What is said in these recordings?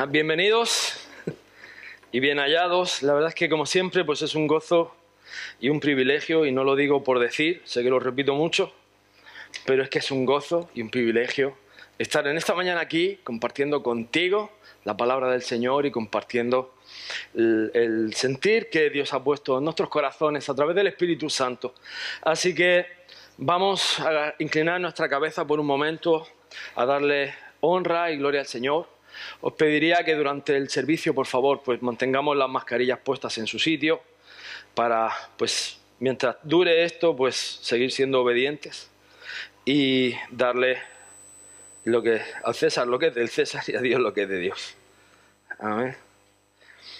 Ah, bienvenidos y bien hallados. La verdad es que como siempre pues es un gozo y un privilegio y no lo digo por decir, sé que lo repito mucho, pero es que es un gozo y un privilegio estar en esta mañana aquí compartiendo contigo la palabra del Señor y compartiendo el, el sentir que Dios ha puesto en nuestros corazones a través del Espíritu Santo. Así que vamos a inclinar nuestra cabeza por un momento a darle honra y gloria al Señor. Os pediría que durante el servicio, por favor, pues mantengamos las mascarillas puestas en su sitio para, pues, mientras dure esto, pues seguir siendo obedientes y darle lo que al César lo que es del César y a Dios lo que es de Dios. Amén.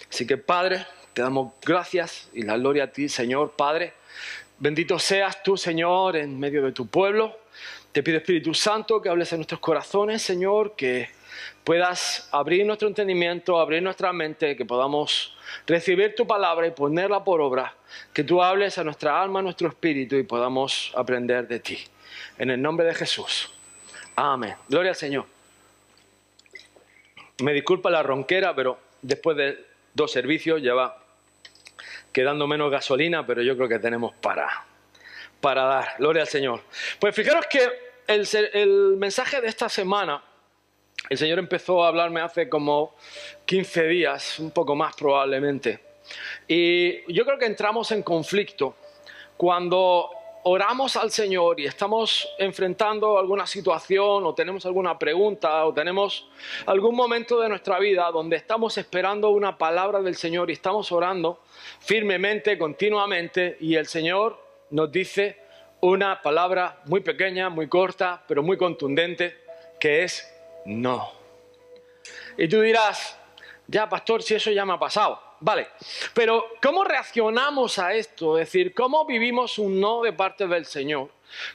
Así que Padre, te damos gracias y la gloria a ti, Señor, Padre. Bendito seas tú, Señor, en medio de tu pueblo. Te pido Espíritu Santo que hables en nuestros corazones, Señor, que puedas abrir nuestro entendimiento, abrir nuestra mente, que podamos recibir tu palabra y ponerla por obra, que tú hables a nuestra alma, a nuestro espíritu y podamos aprender de ti. En el nombre de Jesús. Amén. Gloria al Señor. Me disculpa la ronquera, pero después de dos servicios ya va quedando menos gasolina, pero yo creo que tenemos para, para dar. Gloria al Señor. Pues fijaros que el, el mensaje de esta semana el Señor empezó a hablarme hace como 15 días, un poco más probablemente. Y yo creo que entramos en conflicto cuando oramos al Señor y estamos enfrentando alguna situación o tenemos alguna pregunta o tenemos algún momento de nuestra vida donde estamos esperando una palabra del Señor y estamos orando firmemente, continuamente y el Señor nos dice una palabra muy pequeña, muy corta, pero muy contundente, que es no. Y tú dirás, ya pastor, si eso ya me ha pasado. Vale, pero ¿cómo reaccionamos a esto? Es decir, ¿cómo vivimos un no de parte del Señor?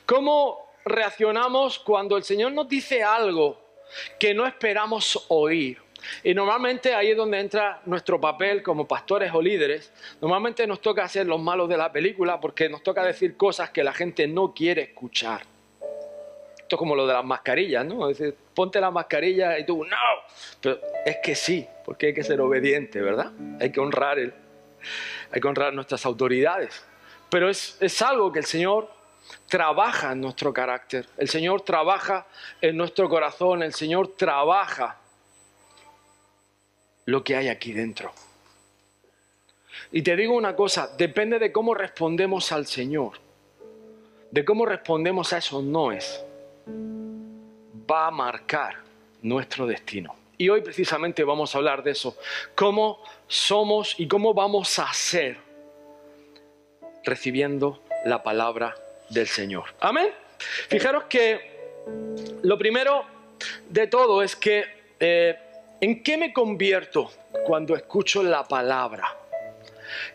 ¿Cómo reaccionamos cuando el Señor nos dice algo que no esperamos oír? Y normalmente ahí es donde entra nuestro papel como pastores o líderes. Normalmente nos toca ser los malos de la película porque nos toca decir cosas que la gente no quiere escuchar. Es como lo de las mascarillas, ¿no? Decir, ponte la mascarilla y tú, no. Pero es que sí, porque hay que ser obediente, ¿verdad? Hay que honrar, el, hay que honrar nuestras autoridades. Pero es, es algo que el Señor trabaja en nuestro carácter. El Señor trabaja en nuestro corazón. El Señor trabaja lo que hay aquí dentro. Y te digo una cosa, depende de cómo respondemos al Señor, de cómo respondemos a esos noes va a marcar nuestro destino. Y hoy precisamente vamos a hablar de eso, cómo somos y cómo vamos a ser recibiendo la palabra del Señor. Amén. Fijaros que lo primero de todo es que eh, ¿en qué me convierto cuando escucho la palabra?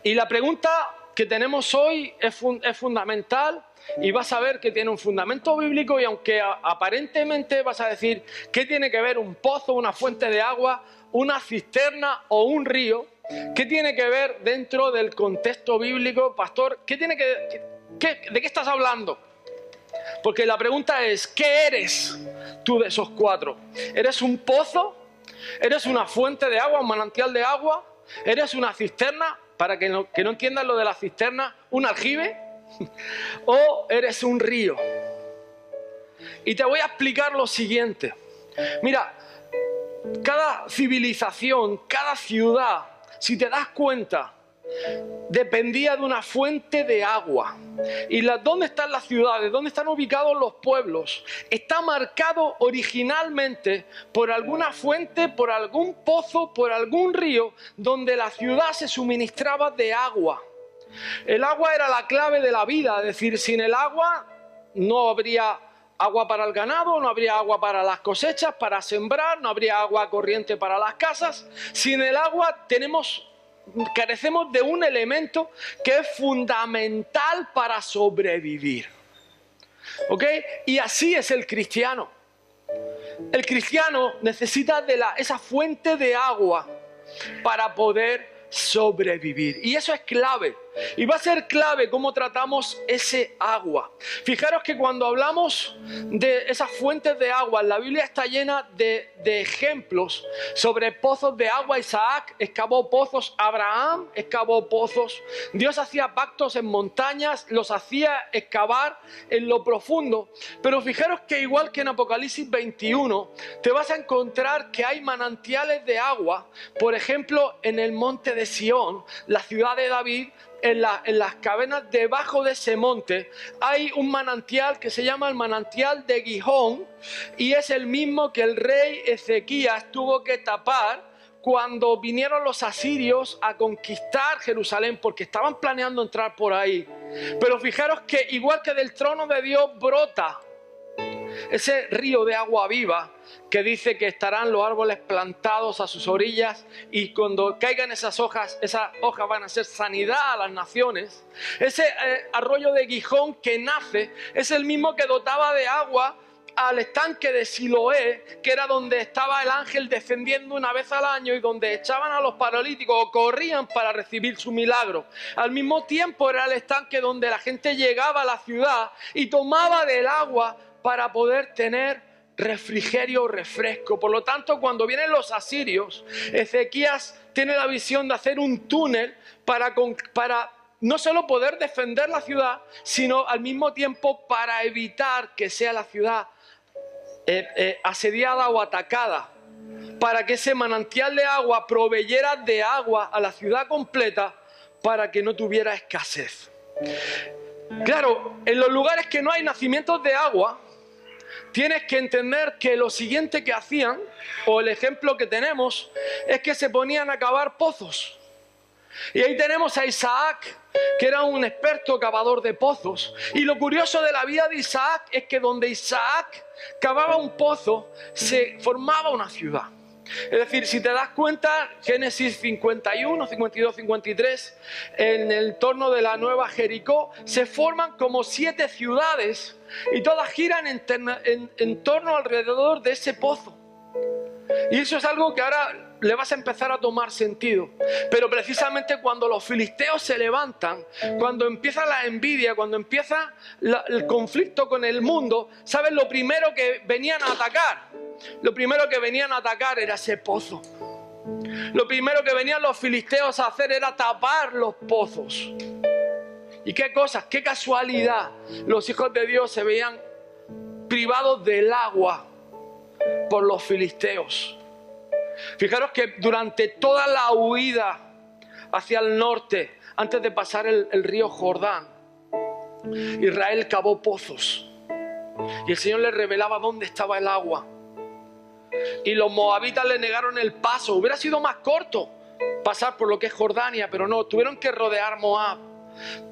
Y la pregunta que tenemos hoy es, es fundamental y vas a ver que tiene un fundamento bíblico y aunque aparentemente vas a decir, ¿qué tiene que ver un pozo, una fuente de agua, una cisterna o un río? ¿Qué tiene que ver dentro del contexto bíblico, pastor? ¿Qué tiene que, ¿De qué estás hablando? Porque la pregunta es, ¿qué eres tú de esos cuatro? ¿Eres un pozo? ¿Eres una fuente de agua, un manantial de agua? ¿Eres una cisterna? Para que no, que no entiendan lo de la cisterna, un aljibe o eres un río. Y te voy a explicar lo siguiente. Mira, cada civilización, cada ciudad, si te das cuenta, dependía de una fuente de agua. ¿Y la, dónde están las ciudades? ¿Dónde están ubicados los pueblos? Está marcado originalmente por alguna fuente, por algún pozo, por algún río, donde la ciudad se suministraba de agua. El agua era la clave de la vida, es decir, sin el agua no habría agua para el ganado, no habría agua para las cosechas, para sembrar, no habría agua corriente para las casas. Sin el agua tenemos carecemos de un elemento que es fundamental para sobrevivir. ¿Ok? Y así es el cristiano. El cristiano necesita de la, esa fuente de agua para poder sobrevivir. Y eso es clave. Y va a ser clave cómo tratamos ese agua. Fijaros que cuando hablamos de esas fuentes de agua, la Biblia está llena de, de ejemplos sobre pozos de agua. Isaac excavó pozos, Abraham excavó pozos. Dios hacía pactos en montañas, los hacía excavar en lo profundo. Pero fijaros que igual que en Apocalipsis 21, te vas a encontrar que hay manantiales de agua, por ejemplo, en el monte de Sión, la ciudad de David, en, las cavernas debajo de ese monte hay un manantial que se llama el manantial de Gijón y es el mismo que el rey Ezequías tuvo que tapar cuando vinieron los asirios a conquistar Jerusalén porque estaban planeando entrar por ahí. Pero fijaros que igual que del trono de Dios brota ese río de agua viva que dice que estarán los árboles plantados a sus orillas y cuando caigan esas hojas, esas hojas van a ser sanidad a las naciones. Ese eh, arroyo de Gijón que nace es el mismo que dotaba de agua al estanque de Siloé, que era donde estaba el ángel descendiendo una vez al año y donde echaban a los paralíticos o corrían para recibir su milagro. Al mismo tiempo era el estanque donde la gente llegaba a la ciudad y tomaba del agua para poder tener refrigerio o refresco. Por lo tanto, cuando vienen los asirios, Ezequías tiene la visión de hacer un túnel para, no solo poder defender la ciudad, sino al mismo tiempo para evitar que sea la ciudad eh, eh, asediada o atacada, para que ese manantial de agua proveyera de agua a la ciudad completa para que no tuviera escasez. Claro, en los lugares que no hay nacimientos de agua, tienes que entender que lo siguiente que hacían, o el ejemplo que tenemos, es que se ponían a cavar pozos. Y ahí tenemos a Isaac, que era un experto cavador de pozos. Y lo curioso de la vida de Isaac es que donde Isaac cavaba un pozo, se formaba una ciudad. Es decir, si te das cuenta, Génesis 51, 52, 53, en el torno de la nueva Jericó, se forman como siete ciudades y todas giran en, torno alrededor de ese pozo. Y eso es algo que ahora le vas a empezar a tomar sentido. Pero precisamente cuando los filisteos se levantan, cuando empieza la envidia, cuando empieza el conflicto con el mundo, ¿sabes lo primero que venían a atacar? Lo primero que venían a atacar era ese pozo. Lo primero que venían los filisteos a hacer era tapar los pozos. Y qué cosas, qué casualidad. Los hijos de Dios se veían privados del agua por los filisteos. Fijaros que durante toda la huida hacia el norte, antes de pasar el, río Jordán, Israel cavó pozos. Y el Señor le revelaba dónde estaba el agua. Y los moabitas le negaron el paso. Hubiera sido más corto pasar por lo que es Jordania, pero no, tuvieron que rodear Moab.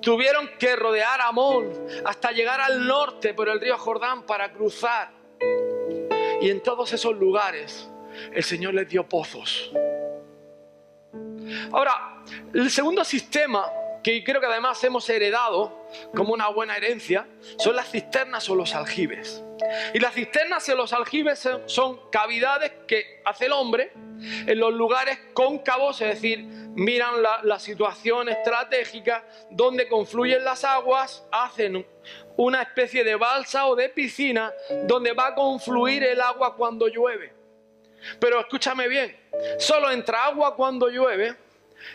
Tuvieron que rodear Amón hasta llegar al norte por el río Jordán para cruzar. Y en todos esos lugares el Señor les dio pozos. Ahora, el segundo sistema que creo que además hemos heredado como una buena herencia son las cisternas o los aljibes. Y las cisternas y los aljibes son cavidades que hace el hombre en los lugares cóncavos, es decir, miran la, la, situación estratégica donde confluyen las aguas, hacen una especie de balsa o de piscina donde va a confluir el agua cuando llueve. Pero escúchame bien, solo entra agua cuando llueve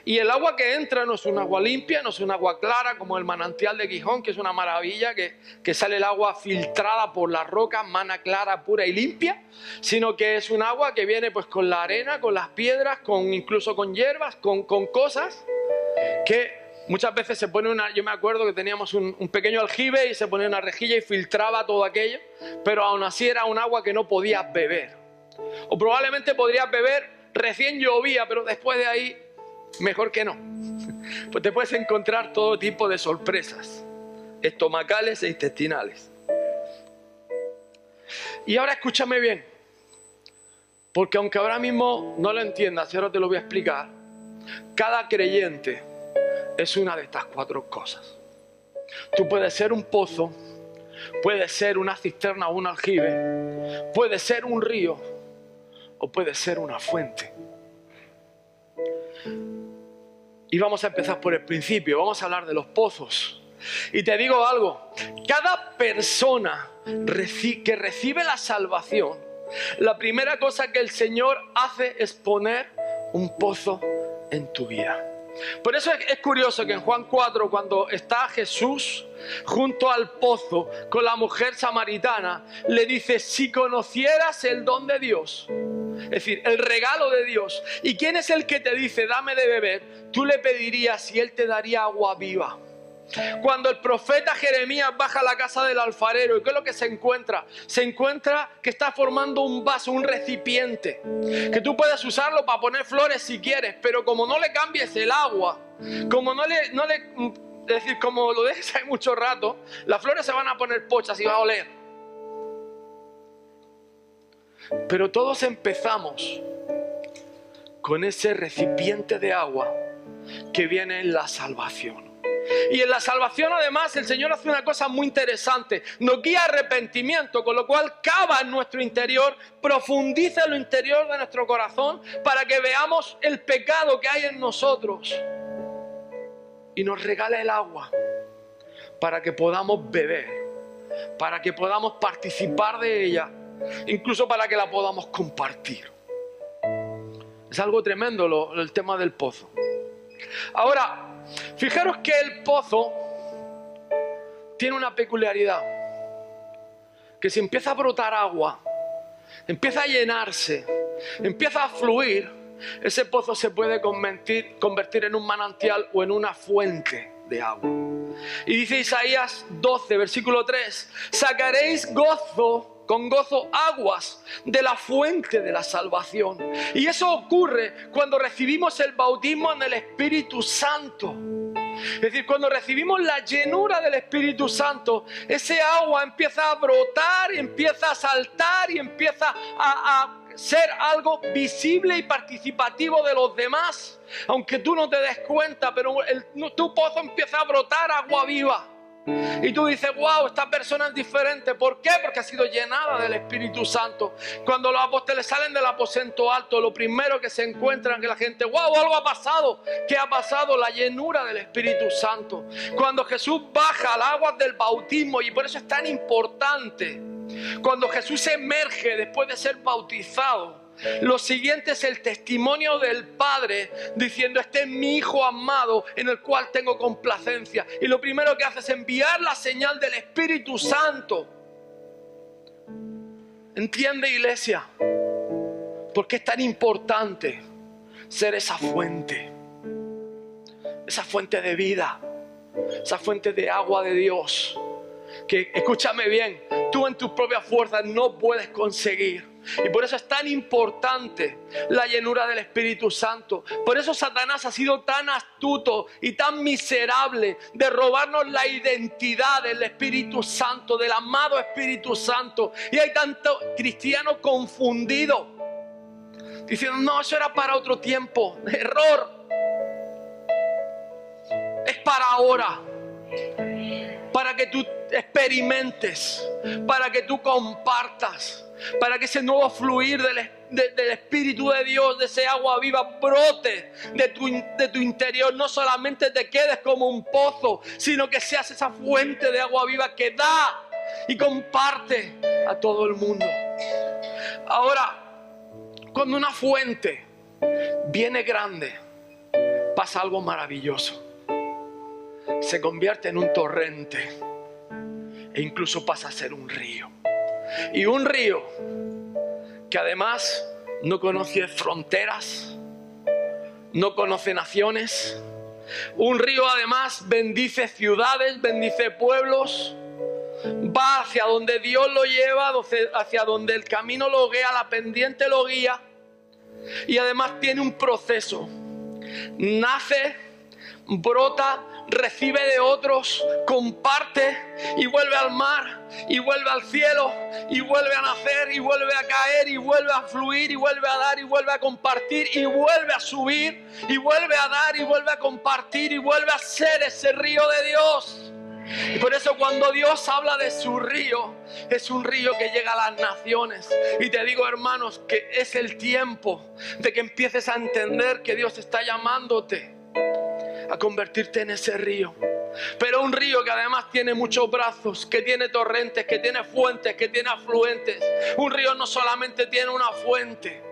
y el agua que entra no es un agua limpia, no es un agua clara como el manantial de Gijón, que es una maravilla, que, que sale el agua filtrada por las rocas, mana clara, pura y limpia, sino que es un agua que viene pues con la arena, con las piedras, con, incluso con hierbas, con, con cosas que muchas veces se pone una, yo me acuerdo que teníamos un, un, pequeño aljibe y se ponía una rejilla y filtraba todo aquello, pero aún así era un agua que no podías beber. O probablemente podrías beber recién llovía, pero después de ahí mejor que no. Pues te puedes encontrar todo tipo de sorpresas, estomacales e intestinales. Y ahora escúchame bien, porque aunque ahora mismo no lo entiendas, ahora te lo voy a explicar, cada creyente es una de estas cuatro cosas. Tú puedes ser un pozo, puedes ser una cisterna o un aljibe, puedes ser un río o puede ser una fuente. Y vamos a empezar por el principio, vamos a hablar de los pozos. Y te digo algo, cada persona que recibe la salvación, la primera cosa que el Señor hace es poner un pozo en tu vida. Por eso es, curioso que en Juan 4, cuando está Jesús junto al pozo con la mujer samaritana, le dice, si conocieras el don de Dios, es decir, el regalo de Dios, ¿y quién es el que te dice, dame de beber? Tú le pedirías y él te daría agua viva. Cuando el profeta Jeremías baja a la casa del alfarero, ¿y qué es lo que se encuentra? Se encuentra que está formando un vaso, un recipiente, que tú puedes usarlo para poner flores si quieres, pero como no le cambies el agua, como no le, no le es decir, como lo dejes ahí mucho rato, las flores se van a poner pochas y va a oler. Pero todos empezamos con ese recipiente de agua que viene en la salvación. Y en la salvación además el Señor hace una cosa muy interesante. Nos guía arrepentimiento, con lo cual cava en nuestro interior, profundiza en lo interior de nuestro corazón para que veamos el pecado que hay en nosotros. Y nos regala el agua para que podamos beber, para que podamos participar de ella, incluso para que la podamos compartir. Es algo tremendo el tema del pozo. Ahora, Fijaros que el pozo tiene una peculiaridad, que si empieza a brotar agua, empieza a llenarse, empieza a fluir, ese pozo se puede convertir, en un manantial o en una fuente de agua. Y dice Isaías 12, versículo 3, sacaréis gozo con gozo aguas de la fuente de la salvación. Y eso ocurre cuando recibimos el bautismo en el Espíritu Santo. Es decir, cuando recibimos la llenura del Espíritu Santo, ese agua empieza a brotar, empieza a saltar y empieza a, ser algo visible y participativo de los demás. Aunque tú no te des cuenta, pero tu pozo empieza a brotar agua viva. Y tú dices, wow, esta persona es diferente. ¿Por qué? Porque ha sido llenada del Espíritu Santo. Cuando los apóstoles salen del aposento alto, lo primero que se encuentran que la gente, wow, algo ha pasado. ¿Qué ha pasado? La llenura del Espíritu Santo. Cuando Jesús baja al agua del bautismo, y por eso es tan importante, cuando Jesús emerge después de ser bautizado, lo siguiente es el testimonio del Padre diciendo, este es mi Hijo amado en el cual tengo complacencia. Y lo primero que hace es enviar la señal del Espíritu Santo. ¿Entiende iglesia? Porque es tan importante ser esa fuente. Esa fuente de vida. Esa fuente de agua de Dios. Que escúchame bien, tú en tus propias fuerzas no puedes conseguir y por eso es tan importante la llenura del Espíritu Santo. Por eso Satanás ha sido tan astuto y tan miserable de robarnos la identidad del Espíritu Santo, del amado Espíritu Santo. Y hay tanto cristiano confundido, diciendo, no, eso era para otro tiempo. Error. Es para ahora. Para que tú experimentes, para que tú compartas para que ese nuevo fluir del, Espíritu de Dios, de ese agua viva, brote de tu, de tu interior. No solamente te quedes como un pozo, sino que seas esa fuente de agua viva que da y comparte a todo el mundo. Ahora, cuando una fuente viene grande, pasa algo maravilloso. Se convierte en un torrente e incluso pasa a ser un río. Y un río que además no conoce fronteras, no conoce naciones. Un río además bendice ciudades, bendice pueblos, va hacia donde Dios lo lleva, hacia donde el camino lo guía, la pendiente lo guía. Y además tiene un proceso. Nace, brota, recibe de otros, comparte y vuelve al mar y vuelve al cielo y vuelve a nacer y vuelve a caer y vuelve a fluir y vuelve a dar y vuelve a compartir y vuelve a subir y vuelve a dar y vuelve a compartir y vuelve a ser ese río de Dios. Y por eso cuando Dios habla de su río, es un río que llega a las naciones. Y te digo, hermanos, que es el tiempo de que empieces a entender que Dios está llamándote a convertirte en ese río. Pero un río que además tiene muchos brazos, que tiene torrentes, que tiene fuentes, que tiene afluentes. Un río no solamente tiene una fuente.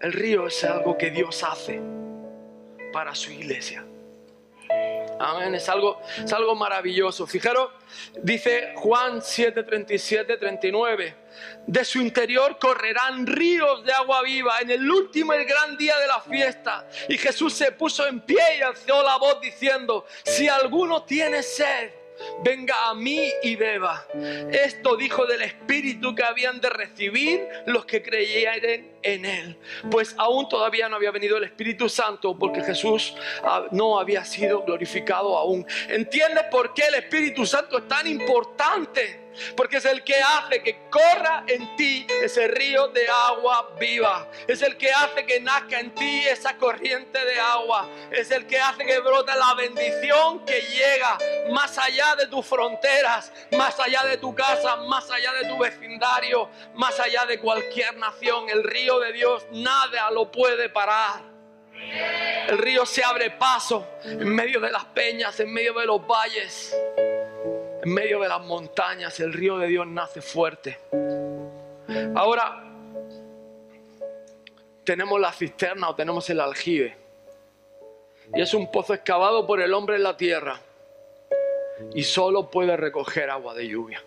El río es algo que Dios hace para su iglesia. Amén, es algo, es algo maravilloso. Fijaros, dice Juan 7, 37, 39. De su interior correrán ríos de agua viva en el último y gran día de la fiesta. Y Jesús se puso en pie y alzó la voz diciendo, si alguno tiene sed, venga a mí y beba. Esto dijo del Espíritu que habían de recibir los que creyeran en Él. Pues aún todavía no había venido el Espíritu Santo porque Jesús ah, no había sido glorificado aún. ¿Entiendes por qué el Espíritu Santo es tan importante? Porque es el que hace que corra en ti ese río de agua viva. Es el que hace que nazca en ti esa corriente de agua. Es el que hace que brote la bendición que llega más allá de tus fronteras, más allá de tu casa, más allá de tu vecindario, más allá de cualquier nación. El río de Dios nada lo puede parar. El río se abre paso en medio de las peñas, en medio de los valles. En medio de las montañas el río de Dios nace fuerte. Ahora tenemos la cisterna o tenemos el aljibe. Y es un pozo excavado por el hombre en la tierra. Y solo puede recoger agua de lluvia.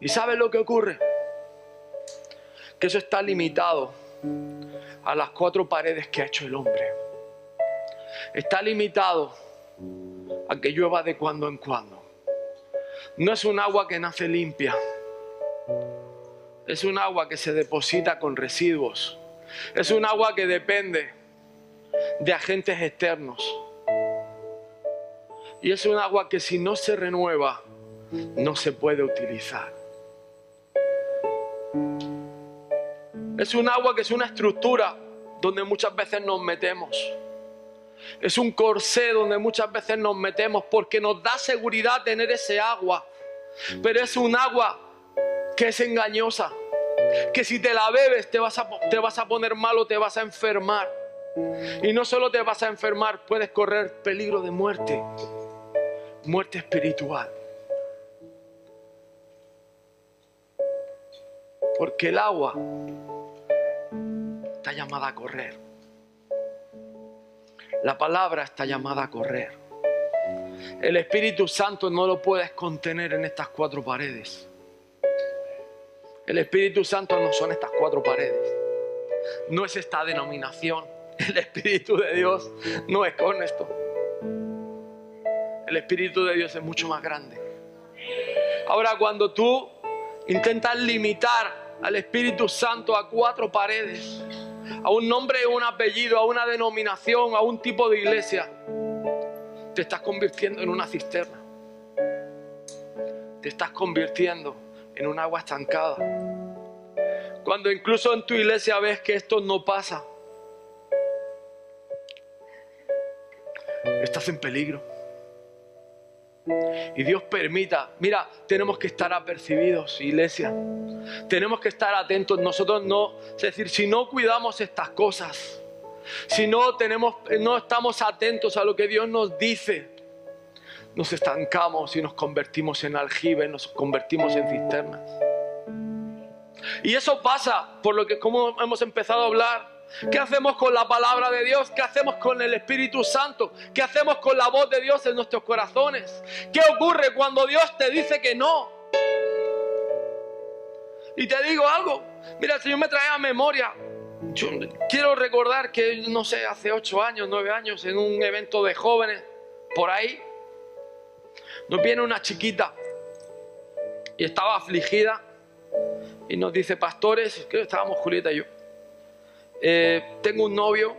¿Y sabes lo que ocurre? Que eso está limitado a las cuatro paredes que ha hecho el hombre. Está limitado a que llueva de cuando en cuando. No es un agua que nace limpia. Es un agua que se deposita con residuos. Es un agua que depende de agentes externos. Y es un agua que si no se renueva, no se puede utilizar. Es un agua que es una estructura donde muchas veces nos metemos. Es un corsé donde muchas veces nos metemos porque nos da seguridad tener ese agua. Pero es un agua que es engañosa. Que si te la bebes te vas a, te vas a poner mal o te vas a enfermar. Y no solo te vas a enfermar, puedes correr peligro de muerte. Muerte espiritual. Porque el agua está llamada a correr. La palabra está llamada a correr. El Espíritu Santo no lo puedes contener en estas cuatro paredes. El Espíritu Santo no son estas cuatro paredes. No es esta denominación. El Espíritu de Dios no es con esto. El Espíritu de Dios es mucho más grande. Ahora, cuando tú intentas limitar al Espíritu Santo a cuatro paredes, a un nombre, un apellido, a una denominación, a un tipo de iglesia, te estás convirtiendo en una cisterna. Te estás convirtiendo en un agua estancada. Cuando incluso en tu iglesia ves que esto no pasa, estás en peligro y Dios permita. Mira, tenemos que estar apercibidos, iglesia. Tenemos que estar atentos. Nosotros no, es decir, si no cuidamos estas cosas, si no tenemos, no estamos atentos a lo que Dios nos dice, nos estancamos y nos convertimos en aljibes, nos convertimos en cisternas. Y eso pasa por lo que como hemos empezado a hablar ¿Qué hacemos con la palabra de Dios? ¿Qué hacemos con el Espíritu Santo? ¿Qué hacemos con la voz de Dios en nuestros corazones? ¿Qué ocurre cuando Dios te dice que no? Y te digo algo, mira, el Señor me trae a memoria. Yo quiero recordar que, no sé, hace ocho años, nueve años, en un evento de jóvenes, por ahí, nos viene una chiquita y estaba afligida y nos dice, pastores, que estábamos Julieta y yo, eh, tengo un novio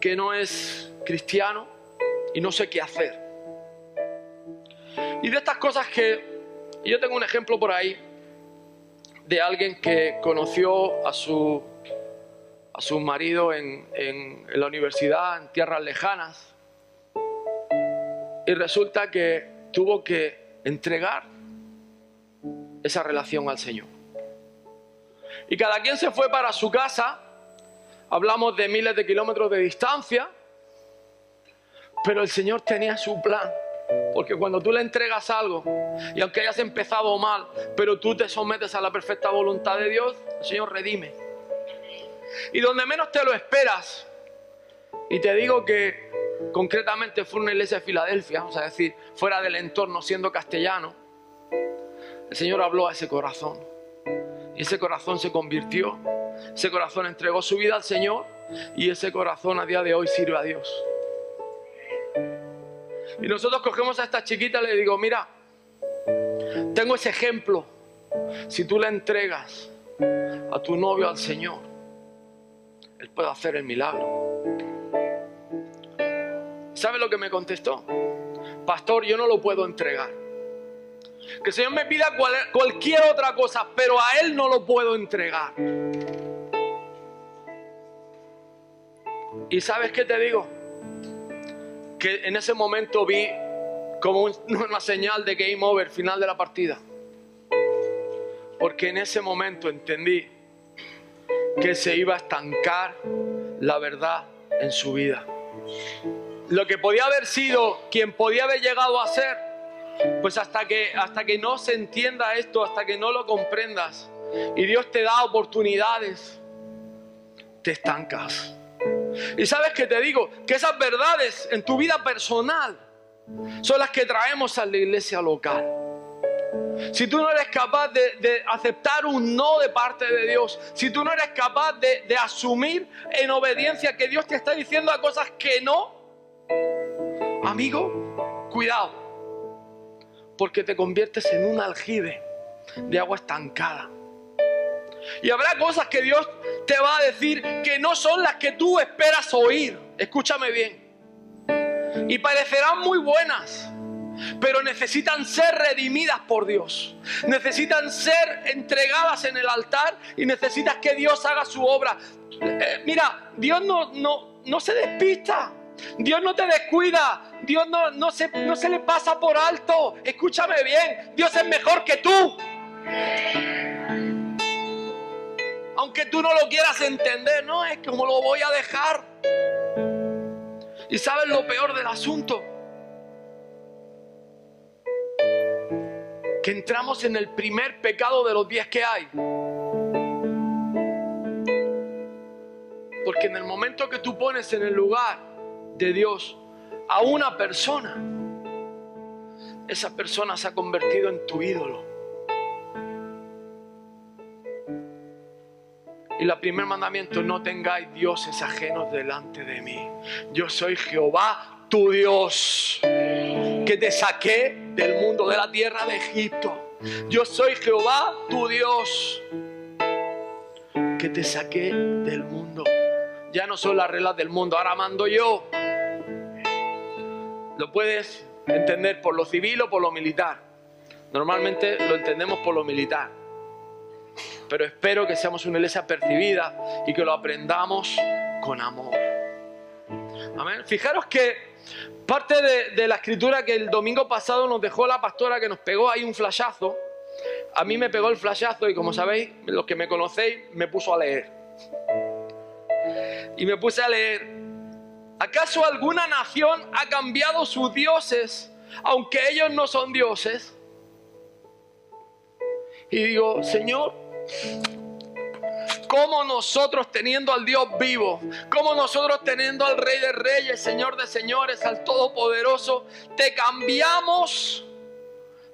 que no es cristiano y no sé qué hacer. Y de estas cosas que yo tengo un ejemplo por ahí de alguien que conoció a su, a su marido en, en la universidad, en tierras lejanas, y resulta que tuvo que entregar esa relación al Señor. Y cada quien se fue para su casa hablamos de miles de kilómetros de distancia, pero el Señor tenía su plan. Porque cuando tú le entregas algo, y aunque hayas empezado mal, pero tú te sometes a la perfecta voluntad de Dios, el Señor redime. Y donde menos te lo esperas, y te digo que concretamente fue una iglesia de Filadelfia, o sea, decir, fuera del entorno, siendo castellano, el Señor habló a ese corazón. Y ese corazón se convirtió, ese corazón entregó su vida al Señor y ese corazón a día de hoy sirve a Dios. Y nosotros cogemos a esta chiquita y le digo, mira, tengo ese ejemplo. Si tú le entregas a tu novio al Señor, Él puede hacer el milagro. ¿Sabe lo que me contestó? Pastor, yo no lo puedo entregar. Que el Señor me pida cualquier otra cosa, pero a Él no lo puedo entregar. ¿Y sabes qué te digo? Que en ese momento vi como una señal de game over, final de la partida. Porque en ese momento entendí que se iba a estancar la verdad en su vida. Lo que podía haber sido quien podía haber llegado a ser, pues hasta que, hasta que no se entienda esto, hasta que no lo comprendas, y Dios te da oportunidades, te estancas. Y sabes que te digo que esas verdades en tu vida personal son las que traemos a la iglesia local. Si tú no eres capaz de, aceptar un no de parte de Dios, si tú no eres capaz de, de asumir en obediencia que Dios te está diciendo a cosas que no, amigo, cuidado, porque te conviertes en un aljibe de agua estancada. Y habrá cosas que Dios te va a decir que no son las que tú esperas oír. Escúchame bien. Y parecerán muy buenas, pero necesitan ser redimidas por Dios. Necesitan ser entregadas en el altar y necesitas que Dios haga su obra. Eh, mira, Dios no, no, no se despista. Dios no te descuida. Dios no, no, se, no se le pasa por alto. Escúchame bien. Dios es mejor que tú. Aunque tú no lo quieras entender, no es como lo voy a dejar. Y sabes lo peor del asunto. Que entramos en el primer pecado de los diez que hay. Porque en el momento que tú pones en el lugar de Dios a una persona, esa persona se ha convertido en tu ídolo. Y el primer mandamiento, no tengáis dioses ajenos delante de mí. Yo soy Jehová, tu Dios, que te saqué del mundo, de la tierra de Egipto. Yo soy Jehová, tu Dios, que te saqué del mundo. Ya no son las reglas del mundo, ahora mando yo. Lo puedes entender por lo civil o por lo militar. Normalmente lo entendemos por lo militar pero espero que seamos una iglesia percibida y que lo aprendamos con amor. Amén. Fijaros que parte de, la escritura que el domingo pasado nos dejó la pastora que nos pegó ahí un flashazo, a mí me pegó el flashazo y como sabéis, los que me conocéis, me puso a leer. Y me puse a leer, ¿acaso alguna nación ha cambiado sus dioses, aunque ellos no son dioses? Y digo, Señor, como nosotros teniendo al Dios vivo, como nosotros teniendo al Rey de Reyes, Señor de Señores, al Todopoderoso, te cambiamos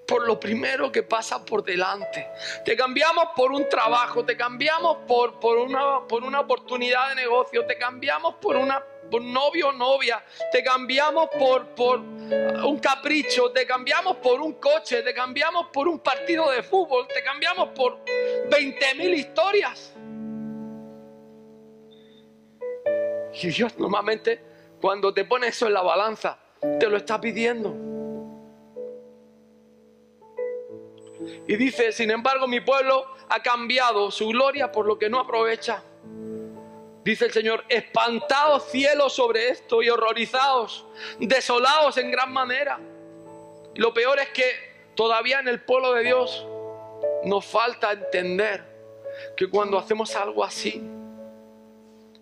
por lo primero que pasa por delante. Te cambiamos por un trabajo, te cambiamos por, por, una, por una oportunidad de negocio, te cambiamos por una por novio o novia, te cambiamos por, por un capricho, te cambiamos por un coche, te cambiamos por un partido de fútbol, te cambiamos por 20 mil historias. Y Dios normalmente cuando te pone eso en la balanza, te lo está pidiendo. Y dice, sin embargo, mi pueblo ha cambiado su gloria por lo que no aprovecha. Dice el Señor, espantados cielos sobre esto y horrorizados, desolados en gran manera. Lo peor es que todavía en el pueblo de Dios nos falta entender que cuando hacemos algo así,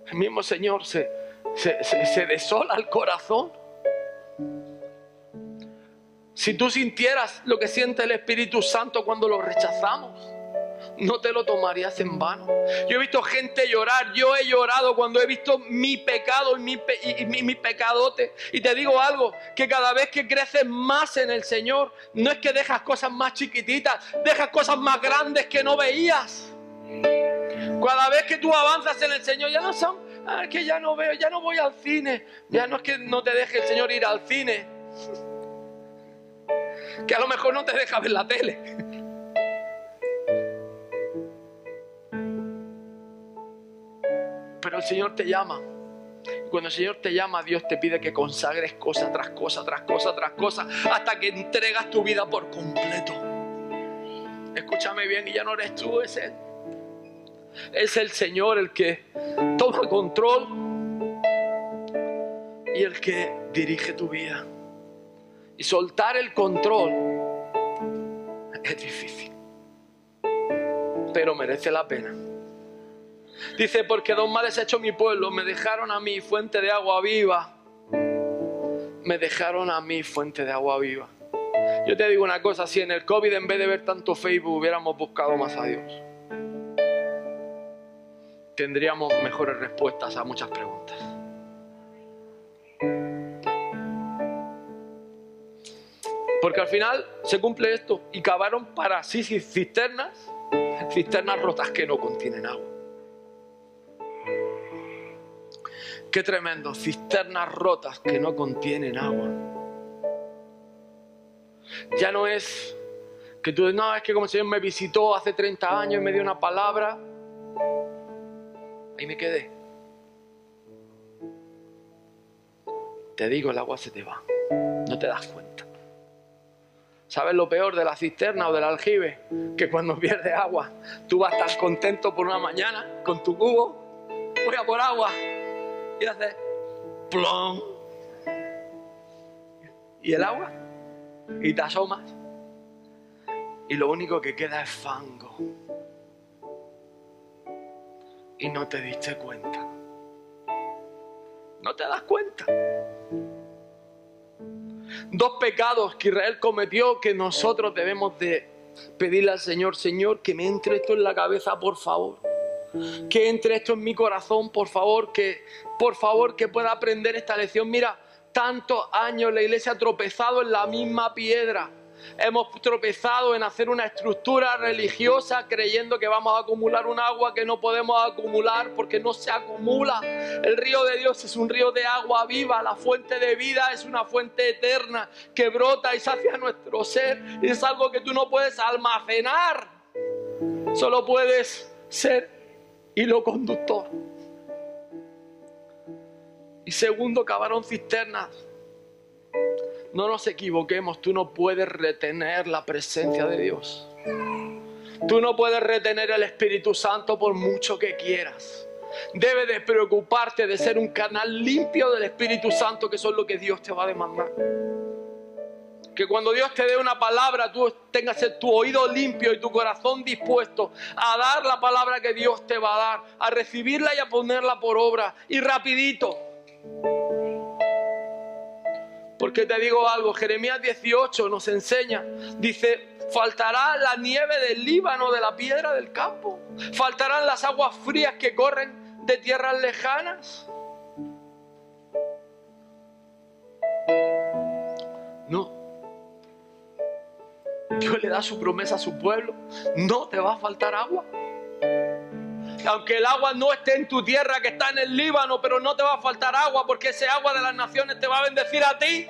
el mismo Señor se, se, desola el corazón. Si tú sintieras lo que siente el Espíritu Santo cuando lo rechazamos, no te lo tomarías en vano. Yo he visto gente llorar, yo he llorado cuando he visto mi pecado y mi, pecadote. Y te digo algo, que cada vez que creces más en el Señor, no es que dejas cosas más chiquititas, dejas cosas más grandes que no veías. Cada vez que tú avanzas en el Señor, ya no son, ah, es que ya no veo, ya no voy al cine, ya no es que no te deje el Señor ir al cine, que a lo mejor no te deja ver la tele. Pero el Señor te llama. Cuando el Señor te llama, Dios te pide que consagres cosa tras cosa, tras cosa, tras cosa, hasta que entregas tu vida por completo. Escúchame bien, y ya no eres tú, es. Es el Señor el que toma control y el que dirige tu vida. Y soltar el control es difícil, pero merece la pena. Dice, porque dos males ha hecho mi pueblo, me dejaron a mí fuente de agua viva. Me dejaron a mí fuente de agua viva. Yo te digo una cosa, si en el COVID en vez de ver tanto Facebook hubiéramos buscado más a Dios tendríamos mejores respuestas a muchas preguntas. Porque al final se cumple esto y cavaron para sí cisternas, cisternas rotas que no contienen agua. Qué tremendo, cisternas rotas que no contienen agua. Ya no es que tú, no, es que como el Señor me visitó hace 30 años y me dio una palabra, Ahí me quedé. Te digo, el agua se te va. No te das cuenta. ¿Sabes lo peor de la cisterna o del aljibe? Que cuando pierdes agua, tú vas tan contento por una mañana con tu cubo, voy a por agua y haces plom. ¿Y el agua? Y te asomas. Y lo único que queda es fango y no te diste cuenta. No te das cuenta. Dos pecados que Israel cometió que nosotros debemos de pedirle al Señor, Señor, que me entre esto en la cabeza, por favor. Que entre esto en mi corazón, por favor, que por favor que pueda aprender esta lección. Mira, tantos años la iglesia ha tropezado en la misma piedra Hemos tropezado en hacer una estructura religiosa creyendo que vamos a acumular un agua que no podemos acumular porque no se acumula. El río de Dios es un río de agua viva, la fuente de vida es una fuente eterna que brota y sacia nuestro ser. Es algo que tú no puedes almacenar, solo puedes ser hilo conductor. Y segundo, cavaron cisternas no nos equivoquemos, tú no puedes retener la presencia de Dios. Tú no puedes retener el Espíritu Santo por mucho que quieras. Debe de preocuparte de ser un canal limpio del Espíritu Santo, que eso es lo que Dios te va a demandar. Que cuando Dios te dé una palabra, tú tengas tu oído limpio y tu corazón dispuesto a dar la palabra que Dios te va a dar, a recibirla y a ponerla por obra. Y rapidito. Porque te digo algo, Jeremías 18 nos enseña, dice, faltará la nieve del Líbano, de la piedra del campo, faltarán las aguas frías que corren de tierras lejanas. No. Dios le da su promesa a su pueblo, no te va a faltar agua aunque el agua no esté en tu tierra que está en el Líbano, pero no te va a faltar agua porque ese agua de las naciones te va a bendecir a ti.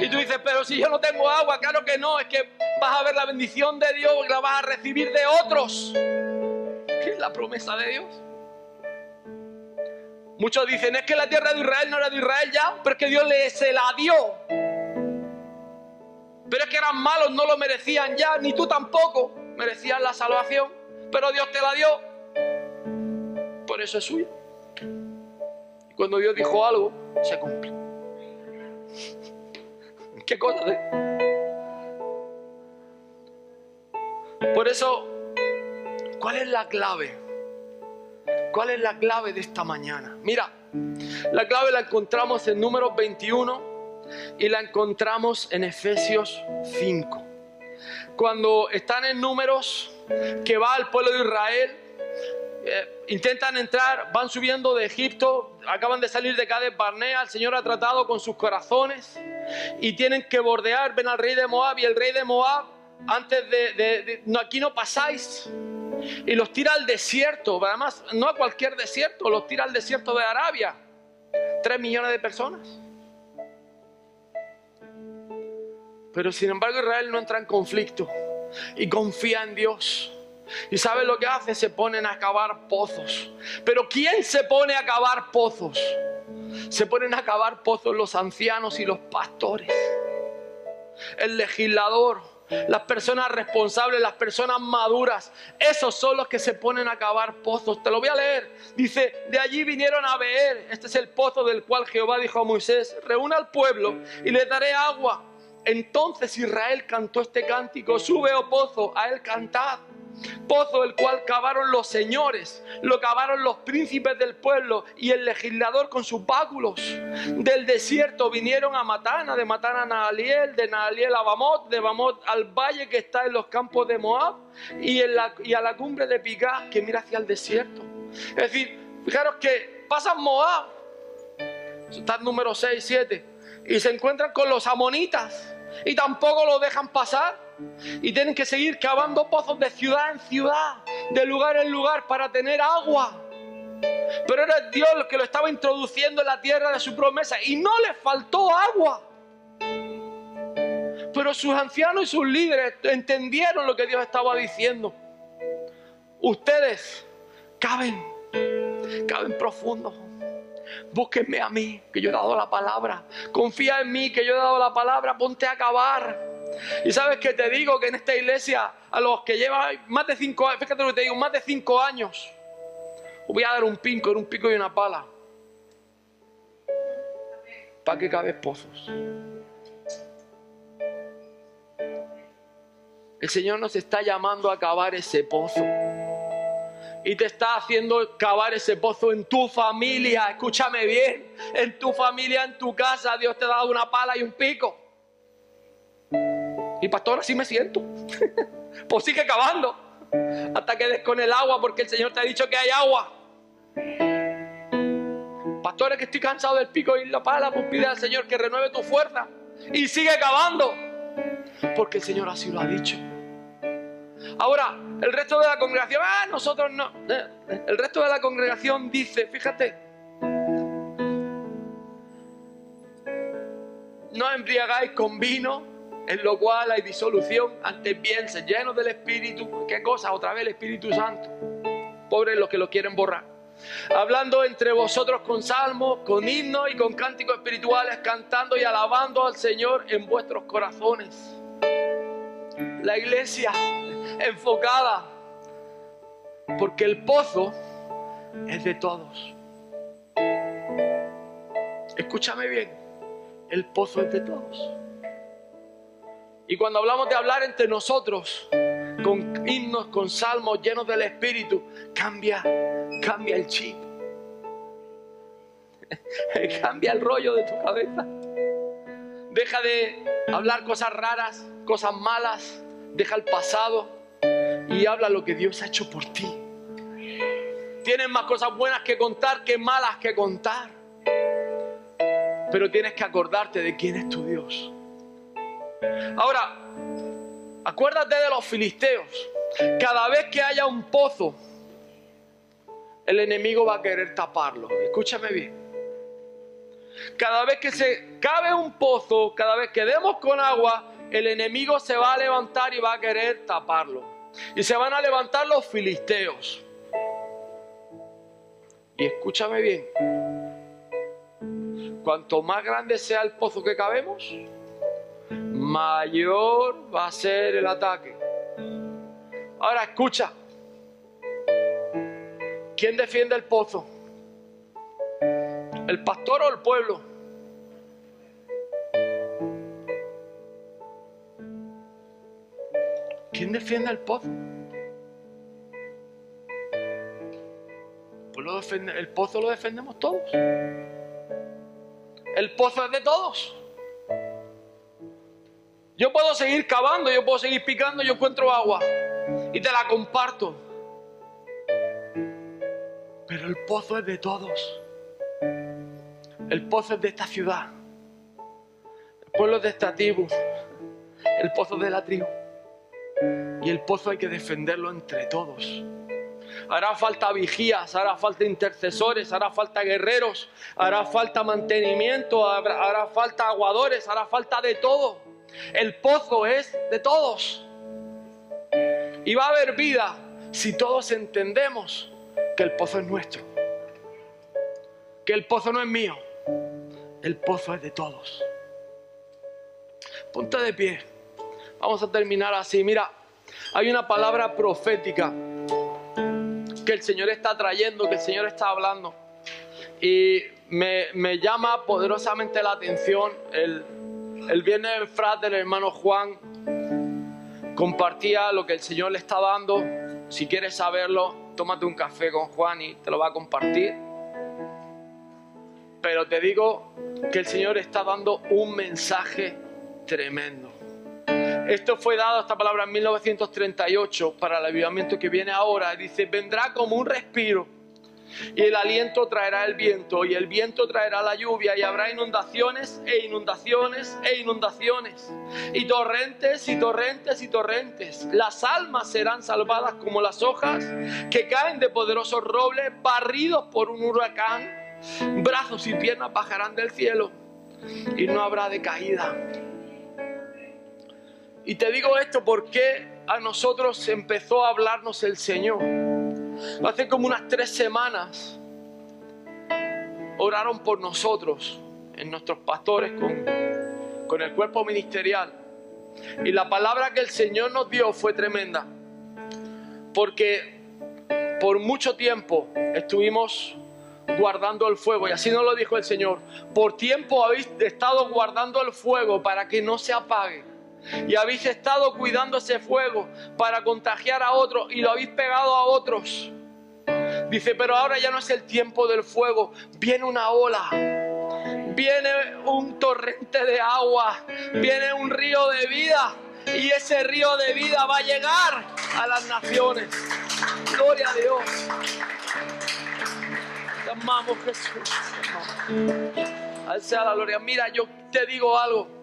Y tú dices, pero si yo no tengo agua, claro que no, es que vas a ver la bendición de Dios la vas a recibir de otros. ¿Qué es la promesa de Dios? Muchos dicen, es que la tierra de Israel no era de Israel ya, pero es que Dios le, se la dio. Pero es que eran malos, no lo merecían ya, ni tú tampoco merecías la salvación, pero Dios te la dio por eso es suyo. Y cuando Dios dijo algo, se cumple. ¿Qué cosa? Por eso, ¿cuál es la clave ¿Cuál es la clave de esta mañana? Mira, la clave la encontramos en números 21 y la encontramos en Efesios 5. Cuando están en números que va al pueblo de Israel, eh, intentan entrar, van subiendo de Egipto, acaban de salir de Cades Barnea, el Señor ha tratado con sus corazones y tienen que bordear, ven al rey de Moab y el rey de Moab, antes de, no, aquí no pasáis, y los tira al desierto, además no a cualquier desierto, los tira al desierto de Arabia, tres millones de personas. Pero sin embargo Israel no entra en conflicto y confía en Dios. ¿Y sabe lo que hace? Se ponen a cavar pozos. Pero ¿quién se pone a cavar pozos? Se ponen a cavar pozos los ancianos y los pastores. El legislador, las personas responsables, las personas maduras. Esos son los que se ponen a cavar pozos. Te lo voy a leer. Dice, de allí vinieron a ver. Este es el pozo del cual Jehová dijo a Moisés, reúna al pueblo y le daré agua. Entonces Israel cantó este cántico, sube, oh pozo, a él cantad. Pozo el cual cavaron los señores, lo cavaron los príncipes del pueblo y el legislador con sus báculos. Del desierto vinieron a Matana, de Matana a Naaliel, de Naaliel a Bamot, de Bamot al valle que está en los campos de Moab y, la, a la cumbre de Picá que mira hacia el desierto. Es decir, fijaros que pasan Moab, está el número 6, 7, y se encuentran con los amonitas y tampoco lo dejan pasar. Y tienen que seguir cavando pozos de ciudad en ciudad, de lugar en lugar para tener agua. Pero era Dios el que lo estaba introduciendo en la tierra de su promesa y no le faltó agua. Pero sus ancianos y sus líderes entendieron lo que Dios estaba diciendo. Ustedes caben, caben profundo. Búsquenme a mí, que yo he dado la palabra. Confía en mí, que yo he dado la palabra. Ponte a acabar. Y sabes que te digo que en esta iglesia, a los que llevan más de cinco años, fíjate lo que te digo, más de cinco años, voy a dar un pinco, un pico y una pala. Para que cabes pozos. El Señor nos está llamando a cavar ese pozo y te está haciendo cavar ese pozo en tu familia. Escúchame bien, en tu familia, en tu casa, Dios te ha dado una pala y un pico. Y pastor, así me siento. pues sigue cavando hasta que des con el agua porque el Señor te ha dicho que hay agua. Pastores que estoy cansado del pico y la pala, pues pide al Señor que renueve tu fuerza y sigue cavando porque el Señor así lo ha dicho. Ahora, el resto de la congregación, ah, nosotros no. Eh, el resto de la congregación dice, fíjate, no embriagáis con vino, en lo cual hay disolución, antes bien, se llenos del Espíritu. ¿Qué cosa? Otra vez el Espíritu Santo. Pobres los que lo quieren borrar. Hablando entre vosotros con salmos, con himnos y con cánticos espirituales, cantando y alabando al Señor en vuestros corazones. La iglesia enfocada. Porque el pozo es de todos. Escúchame bien, el pozo es de todos. Y cuando hablamos de hablar entre nosotros, con himnos, con salmos llenos del Espíritu, cambia, cambia el chip. cambia el rollo de tu cabeza. Deja de hablar cosas raras, cosas malas. Deja el pasado y habla lo que Dios ha hecho por ti. Tienes más cosas buenas que contar que malas que contar. Pero tienes que acordarte de quién es tu Dios. Ahora, acuérdate de los filisteos. Cada vez que haya un pozo, el enemigo va a querer taparlo. Escúchame bien. Cada vez que se cabe un pozo, cada vez que demos con agua, el enemigo se va a levantar y va a querer taparlo. Y se van a levantar los filisteos. Y escúchame bien. Cuanto más grande sea el pozo que cabemos, mayor va a ser el ataque. Ahora escucha. ¿Quién defiende el pozo? ¿El pastor o el pueblo? ¿Quién defiende el pozo? pues lo el pozo lo defendemos todos. El pozo es de todos. Yo puedo seguir cavando, yo puedo seguir picando, yo encuentro agua y te la comparto. Pero el pozo es de todos. El pozo es de esta ciudad. El pueblo es de esta tribu. El pozo de la tribu. Y el pozo hay que defenderlo entre todos. Hará falta vigías, hará falta intercesores, hará falta guerreros, hará falta mantenimiento, hará falta aguadores, hará falta de todo. El pozo es de todos. Y va a haber vida si todos entendemos que el pozo es nuestro. Que el pozo no es mío. El pozo es de todos. Ponte de pie. Vamos a terminar así. Mira, hay una palabra profética que el Señor está trayendo, que el Señor está hablando. Y me, me llama poderosamente la atención. El, el viernes el frate, el hermano Juan, compartía lo que el Señor le está dando. Si quieres saberlo, tómate un café con Juan y te lo va a compartir. Pero te digo que el Señor está dando un mensaje tremendo. Esto fue dado, esta palabra, en 1938 para el avivamiento que viene ahora. Dice, vendrá como un respiro y el aliento traerá el viento y el viento traerá la lluvia y habrá inundaciones e inundaciones e inundaciones y torrentes y torrentes y torrentes. Las almas serán salvadas como las hojas que caen de poderosos robles barridos por un huracán. Brazos y piernas bajarán del cielo y no habrá decaída. Y te digo esto porque a nosotros empezó a hablarnos el Señor. Hace como unas tres semanas oraron por nosotros, en nuestros pastores, con, con el cuerpo ministerial. Y la palabra que el Señor nos dio fue tremenda. Porque por mucho tiempo estuvimos guardando el fuego. Y así nos lo dijo el Señor. Por tiempo habéis estado guardando el fuego para que no se apague. Y habéis estado cuidando ese fuego para contagiar a otros y lo habéis pegado a otros. Dice, pero ahora ya no es el tiempo del fuego. Viene una ola. Viene un torrente de agua. Viene un río de vida. Y ese río de vida va a llegar a las naciones. Gloria a Dios. Te amamos Jesús. Sea la gloria. Mira, yo te digo algo.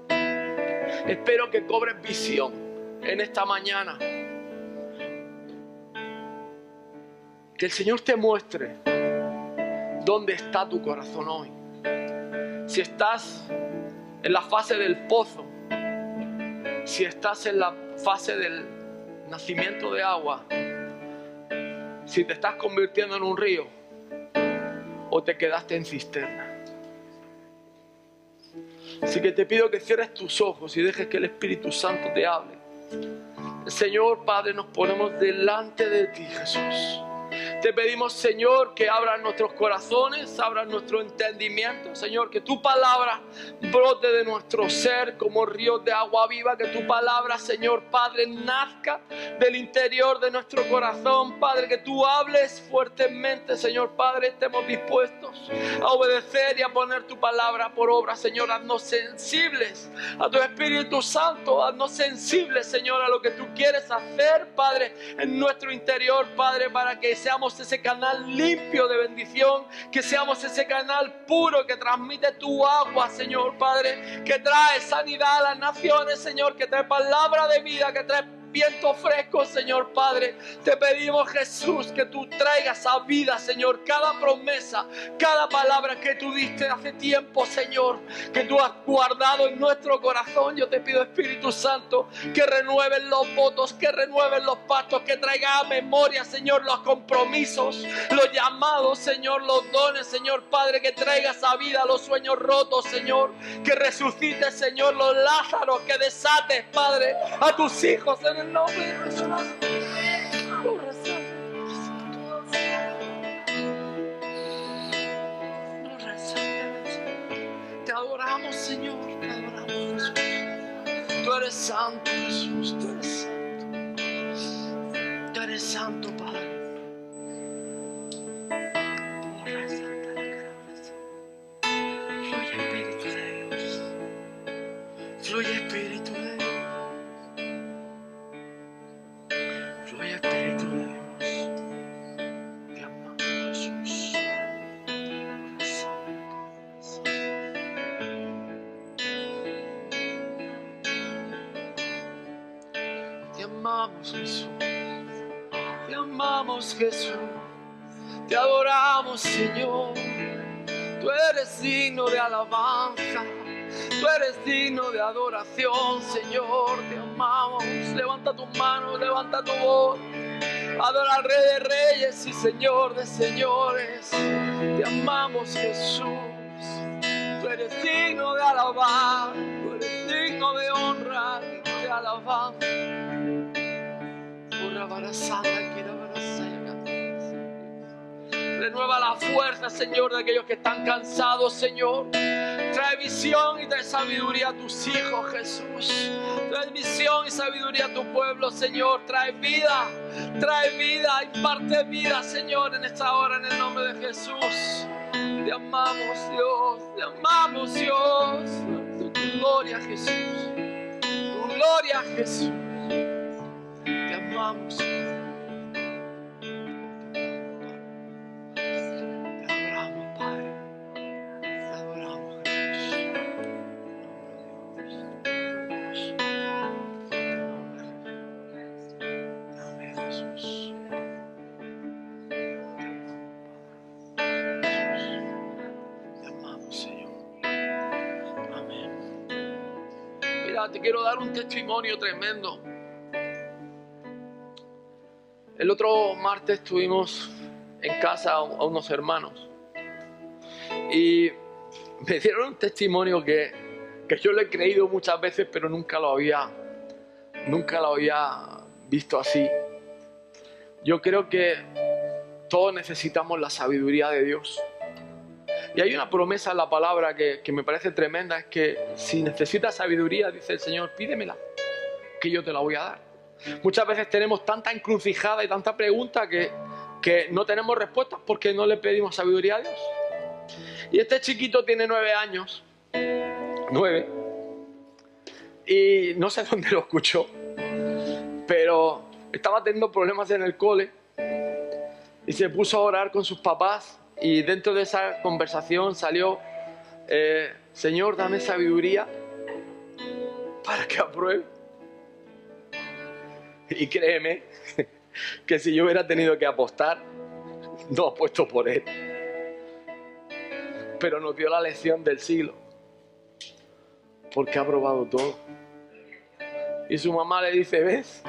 Espero que cobres visión en esta mañana. Que el Señor te muestre dónde está tu corazón hoy. Si estás en la fase del pozo, si estás en la fase del nacimiento de agua, si te estás convirtiendo en un río o te quedaste en cisterna. Así que te pido que cierres tus ojos y dejes que el Espíritu Santo te hable. Señor Padre, nos ponemos delante de ti, Jesús. Te pedimos, Señor, que abras nuestros corazones, abras nuestro entendimiento, Señor, que tu palabra brote de nuestro ser como ríos de agua viva, que tu palabra, Señor Padre, nazca del interior de nuestro corazón, Padre, que tú hables fuertemente, Señor Padre, estemos dispuestos a obedecer y a poner tu palabra por obra, Señor, haznos sensibles a tu Espíritu Santo, haznos sensibles, Señor, a lo que tú quieres hacer, Padre, en nuestro interior, Padre, para que seamos ese canal limpio de bendición, que seamos ese canal puro que transmite tu agua, Señor Padre, que trae sanidad a las naciones, Señor, que trae palabra de vida, que trae viento fresco, Señor Padre. Te pedimos, Jesús, que tú traigas a vida, Señor, cada promesa, cada palabra que tú diste hace tiempo, Señor, que tú has guardado en nuestro corazón. Yo te pido, Espíritu Santo, que renueven los votos, que renueven los pactos, que traiga a memoria, Señor, los compromisos, los llamados, Señor, los dones, Señor Padre, que traigas a vida los sueños rotos, Señor, que resucites, Señor, los Lázaros, que desates, Padre, a tus hijos en el nombre de Jesús. Te adoramos, Señor, te adoramos, Jesús. Tú eres santo, Jesús, tú eres santo. Tú eres santo, Padre. voy a creer Te amo, Jesús. Te amamos, Jesús. Te amamos, Jesús. Te adoramos, Señor. Tú eres digno de alabanza. Tú eres digno de adoración, Señor. Te tus manos, levanta tu voz. Adora al Rey de Reyes y Señor de Señores. Te amamos, Jesús. Tú eres digno de alabar. Tú eres digno de honra, digno de alabanza. Renueva la fuerza, Señor, de aquellos que están cansados, Señor. Visión y trae sabiduría a tus hijos, Jesús. Trae visión y sabiduría a tu pueblo, Señor. Trae vida, trae vida, imparte vida, Señor, en esta hora, en el nombre de Jesús. Te amamos, Dios. Te amamos, Dios. Tu gloria, Jesús. Tu gloria, Jesús. Te amamos. Te quiero dar un testimonio tremendo. El otro martes estuvimos en casa a unos hermanos y me dieron un testimonio que, que yo lo he creído muchas veces, pero nunca lo había, nunca lo había visto así. Yo creo que todos necesitamos la sabiduría de Dios. Y hay una promesa en la palabra que, me parece tremenda, es que si necesitas sabiduría, dice el Señor, pídemela, que yo te la voy a dar. Muchas veces tenemos tanta encrucijada y tanta pregunta que, que no tenemos respuestas porque no le pedimos sabiduría a Dios. Y este chiquito tiene nueve años, nueve, y no sé dónde lo escuchó, pero estaba teniendo problemas en el cole y se puso a orar con sus papás y dentro de esa conversación salió, eh, Señor, dame sabiduría para que apruebe. Y créeme que si yo hubiera tenido que apostar, no apuesto por él. Pero nos dio la lección del siglo. Porque ha probado todo. Y su mamá le dice, ¿ves?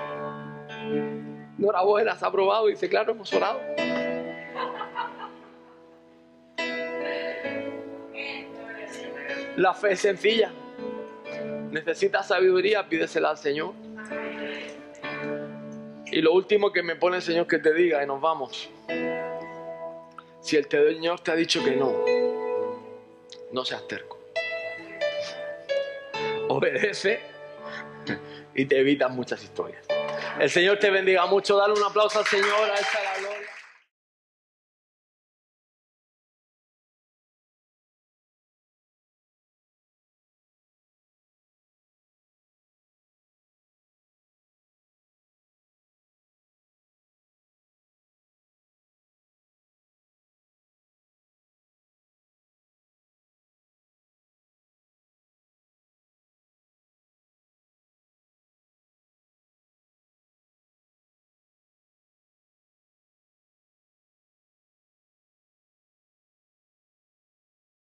Enhorabuena, has aprobado. Y dice, claro, hemos orado. La fe es sencilla. Necesitas sabiduría, pídesela al Señor. Y lo último que me pone el Señor que te diga, y nos vamos. Si el Señor te ha dicho que no, no seas terco. Obedece y te evitas muchas historias. El Señor te bendiga mucho. Dale un aplauso al Señor. A esta